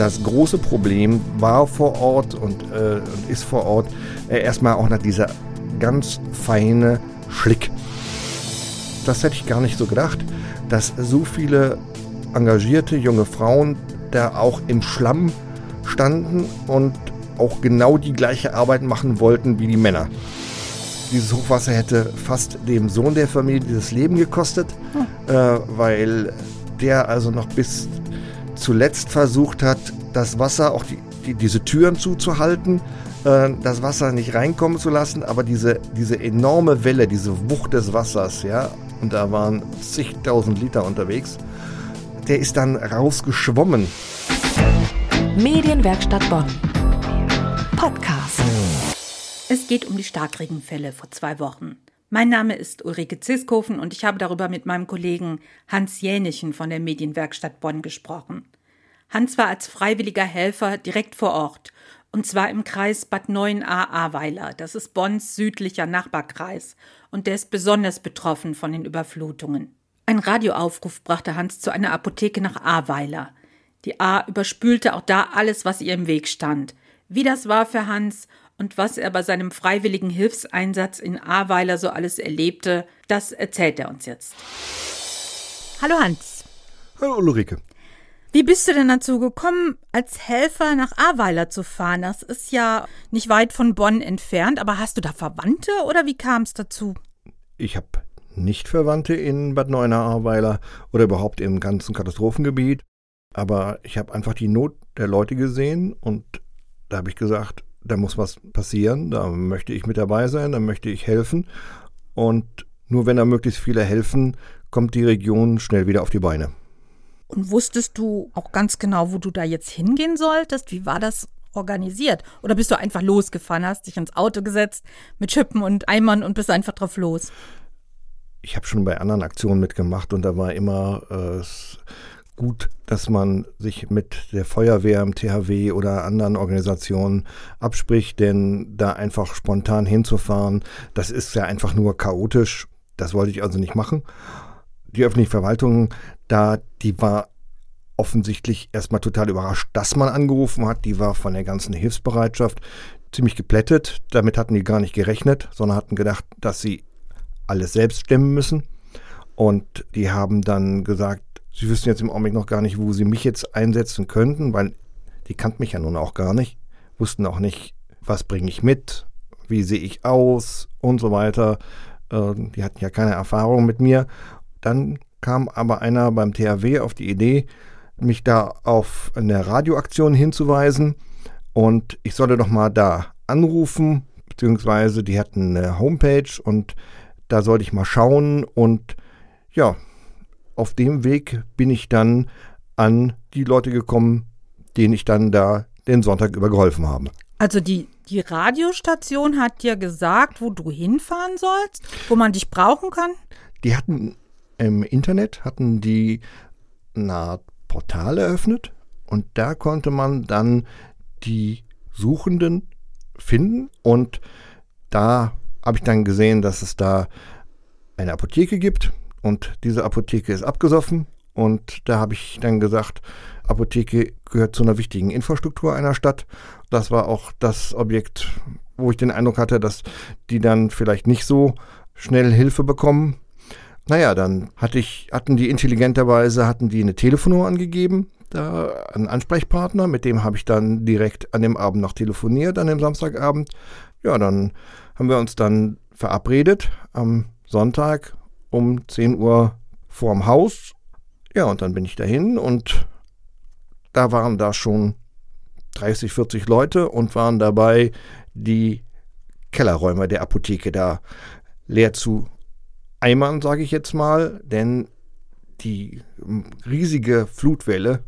Das große Problem war vor Ort und, äh, ist vor Ort äh, erstmal auch nach dieser ganz feine Schlick. Das hätte ich gar nicht so gedacht, dass so viele engagierte junge Frauen da auch im Schlamm standen und auch genau die gleiche Arbeit machen wollten wie die Männer. Dieses Hochwasser hätte fast dem Sohn der Familie das Leben gekostet, hm. äh, weil der also noch bis zuletzt versucht hat, das Wasser, auch die, die, diese Türen zuzuhalten, äh, das Wasser nicht reinkommen zu lassen, aber diese, diese enorme Welle, diese Wucht des Wassers, ja, und da waren zigtausend Liter unterwegs, der ist dann rausgeschwommen. Medienwerkstatt Bonn. Podcast. Es geht um die Starkregenfälle vor zwei Wochen. Mein Name ist Ulrike Ziskofen und ich habe darüber mit meinem Kollegen Hans Jänichen von der Medienwerkstatt Bonn gesprochen. Hans war als freiwilliger Helfer direkt vor Ort und zwar im Kreis Bad 9a Ahrweiler. Das ist Bonns südlicher Nachbarkreis und der ist besonders betroffen von den Überflutungen. Ein Radioaufruf brachte Hans zu einer Apotheke nach Ahrweiler. Die A überspülte auch da alles, was ihr im Weg stand. Wie das war für Hans und was er bei seinem freiwilligen Hilfseinsatz in Ahrweiler so alles erlebte, das erzählt er uns jetzt. Hallo Hans. Hallo Ulrike. Wie bist du denn dazu gekommen, als Helfer nach Ahrweiler zu fahren? Das ist ja nicht weit von Bonn entfernt, aber hast du da Verwandte oder wie kam es dazu? Ich habe nicht Verwandte in Bad Neuenahr-Ahrweiler oder überhaupt im ganzen Katastrophengebiet, aber ich habe einfach die Not der Leute gesehen und da habe ich gesagt, da muss was passieren, da möchte ich mit dabei sein, da möchte ich helfen. Und nur wenn da möglichst viele helfen, kommt die Region schnell wieder auf die Beine. Und wusstest du auch ganz genau, wo du da jetzt hingehen solltest? Wie war das organisiert? Oder bist du einfach losgefahren, hast dich ins Auto gesetzt mit Schippen und Eimern und bist einfach drauf los? Ich habe schon bei anderen Aktionen mitgemacht und da war immer äh, gut, dass man sich mit der Feuerwehr im THW oder anderen Organisationen abspricht, denn da einfach spontan hinzufahren, das ist ja einfach nur chaotisch. Das wollte ich also nicht machen. Die öffentliche Verwaltung, da, die war offensichtlich erstmal total überrascht, dass man angerufen hat. Die war von der ganzen Hilfsbereitschaft ziemlich geplättet. Damit hatten die gar nicht gerechnet, sondern hatten gedacht, dass sie alles selbst stemmen müssen. Und die haben dann gesagt, Sie wüssten jetzt im Augenblick noch gar nicht, wo sie mich jetzt einsetzen könnten, weil die kannten mich ja nun auch gar nicht, wussten auch nicht, was bringe ich mit, wie sehe ich aus und so weiter. Äh, die hatten ja keine Erfahrung mit mir. Dann kam aber einer beim THW auf die Idee, mich da auf eine Radioaktion hinzuweisen und ich solle doch mal da anrufen, beziehungsweise die hatten eine Homepage und da sollte ich mal schauen und ja, auf dem Weg bin ich dann an die Leute gekommen, denen ich dann da den Sonntag über geholfen habe. Also die, die Radiostation hat dir gesagt, wo du hinfahren sollst, wo man dich brauchen kann? Die hatten im Internet, hatten die eine Art Portal eröffnet und da konnte man dann die Suchenden finden und da habe ich dann gesehen, dass es da eine Apotheke gibt, und diese Apotheke ist abgesoffen. Und da habe ich dann gesagt, Apotheke gehört zu einer wichtigen Infrastruktur einer Stadt. Das war auch das Objekt, wo ich den Eindruck hatte, dass die dann vielleicht nicht so schnell Hilfe bekommen. Naja, dann hatte ich, hatten die intelligenterweise, hatten die eine Telefonnummer angegeben, da einen Ansprechpartner, mit dem habe ich dann direkt an dem Abend noch telefoniert, an dem Samstagabend. Ja, dann haben wir uns dann verabredet am Sonntag um 10 Uhr vorm Haus. Ja, und dann bin ich dahin und da waren da schon 30, 40 Leute und waren dabei, die Kellerräume der Apotheke da leer zu eimern, sage ich jetzt mal, denn die riesige Flutwelle,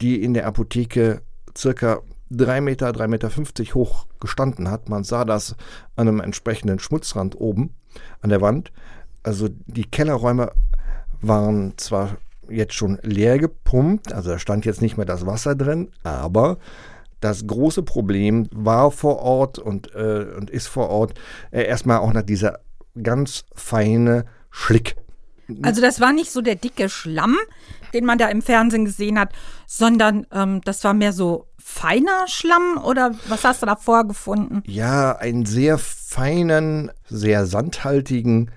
die in der Apotheke circa 3 Meter, 3,50 Meter hoch gestanden hat, man sah das an einem entsprechenden Schmutzrand oben an der Wand, also die Kellerräume waren zwar jetzt schon leer gepumpt, also da stand jetzt nicht mehr das Wasser drin, aber das große Problem war vor Ort und, äh, und ist vor Ort äh, erstmal auch nach dieser ganz feine Schlick. Also das war nicht so der dicke Schlamm, den man da im Fernsehen gesehen hat, sondern ähm, das war mehr so feiner Schlamm oder was hast du da vorgefunden? Ja, einen sehr feinen, sehr sandhaltigen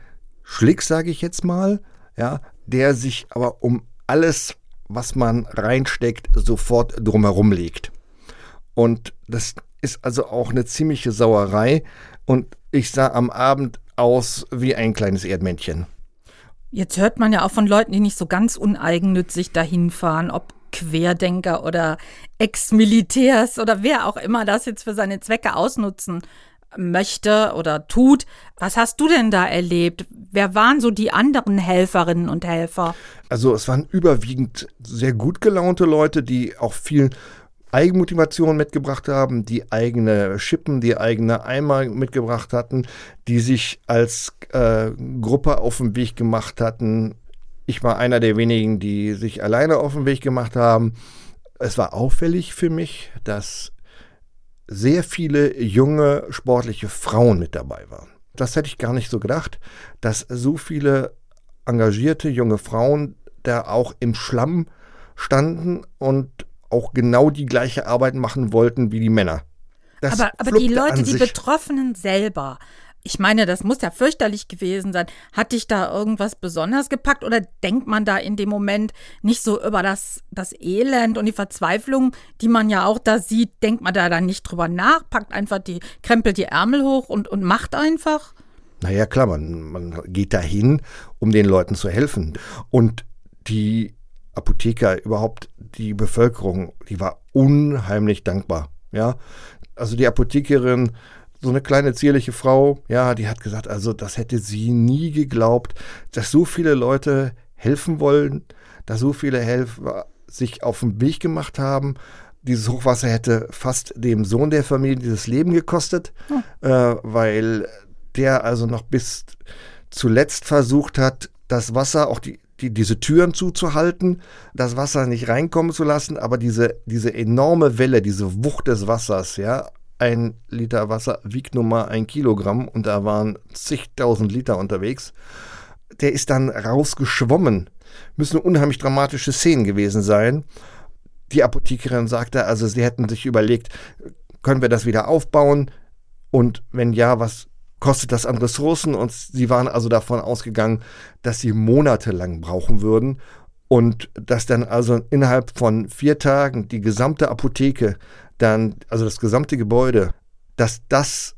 Schlick, sage ich jetzt mal, ja, der sich aber um alles, was man reinsteckt, sofort drumherum legt. Und das ist also auch eine ziemliche Sauerei. Und ich sah am Abend aus wie ein kleines Erdmännchen. Jetzt hört man ja auch von Leuten, die nicht so ganz uneigennützig dahin fahren, ob Querdenker oder Ex-Militärs oder wer auch immer das jetzt für seine Zwecke ausnutzen möchte oder tut. Was hast du denn da erlebt? Wer waren so die anderen Helferinnen und Helfer? Also es waren überwiegend sehr gut gelaunte Leute, die auch viel Eigenmotivation mitgebracht haben, die eigene Schippen, die eigene Eimer mitgebracht hatten, die sich als äh, Gruppe auf den Weg gemacht hatten. Ich war einer der wenigen, die sich alleine auf den Weg gemacht haben. Es war auffällig für mich, dass sehr viele junge sportliche Frauen mit dabei waren. Das hätte ich gar nicht so gedacht, dass so viele engagierte junge Frauen da auch im Schlamm standen und auch genau die gleiche Arbeit machen wollten wie die Männer. Das aber, aber die Leute, die Betroffenen selber, ich meine, das muss ja fürchterlich gewesen sein. Hat dich da irgendwas besonders gepackt oder denkt man da in dem Moment nicht so über das, das Elend und die Verzweiflung, die man ja auch da sieht, denkt man da dann nicht drüber nach, packt einfach die, krempelt die Ärmel hoch und, und macht einfach? Naja, klar, man, man geht dahin, um den Leuten zu helfen. Und die Apotheker, überhaupt die Bevölkerung, die war unheimlich dankbar. Ja, also die Apothekerin, so eine kleine zierliche Frau, ja, die hat gesagt, also das hätte sie nie geglaubt, dass so viele Leute helfen wollen, dass so viele Helfer sich auf den Weg gemacht haben. Dieses Hochwasser hätte fast dem Sohn der Familie dieses Leben gekostet, hm. äh, weil der also noch bis zuletzt versucht hat, das Wasser, auch die, die, diese Türen zuzuhalten, das Wasser nicht reinkommen zu lassen, aber diese, diese enorme Welle, diese Wucht des Wassers, ja, ein Liter Wasser wiegt nun mal ein Kilogramm und da waren zigtausend Liter unterwegs. Der ist dann rausgeschwommen. Müssen unheimlich dramatische Szenen gewesen sein. Die Apothekerin sagte, also sie hätten sich überlegt, können wir das wieder aufbauen? Und wenn ja, was kostet das an Ressourcen und sie waren also davon ausgegangen, dass sie monatelang brauchen würden und dass dann also innerhalb von vier Tagen die gesamte Apotheke dann, also das gesamte Gebäude, dass das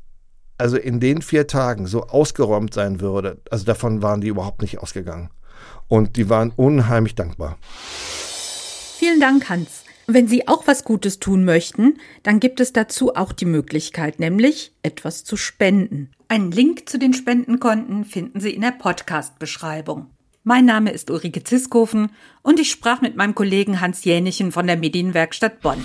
also in den vier Tagen so ausgeräumt sein würde, also davon waren die überhaupt nicht ausgegangen. Und die waren unheimlich dankbar. Vielen Dank, Hans. Wenn Sie auch was Gutes tun möchten, dann gibt es dazu auch die Möglichkeit, nämlich etwas zu spenden. Einen Link zu den Spendenkonten finden Sie in der Podcast-Beschreibung. Mein Name ist Ulrike Ziskofen und ich sprach mit meinem Kollegen Hans Jänichen von der Medienwerkstatt Bonn.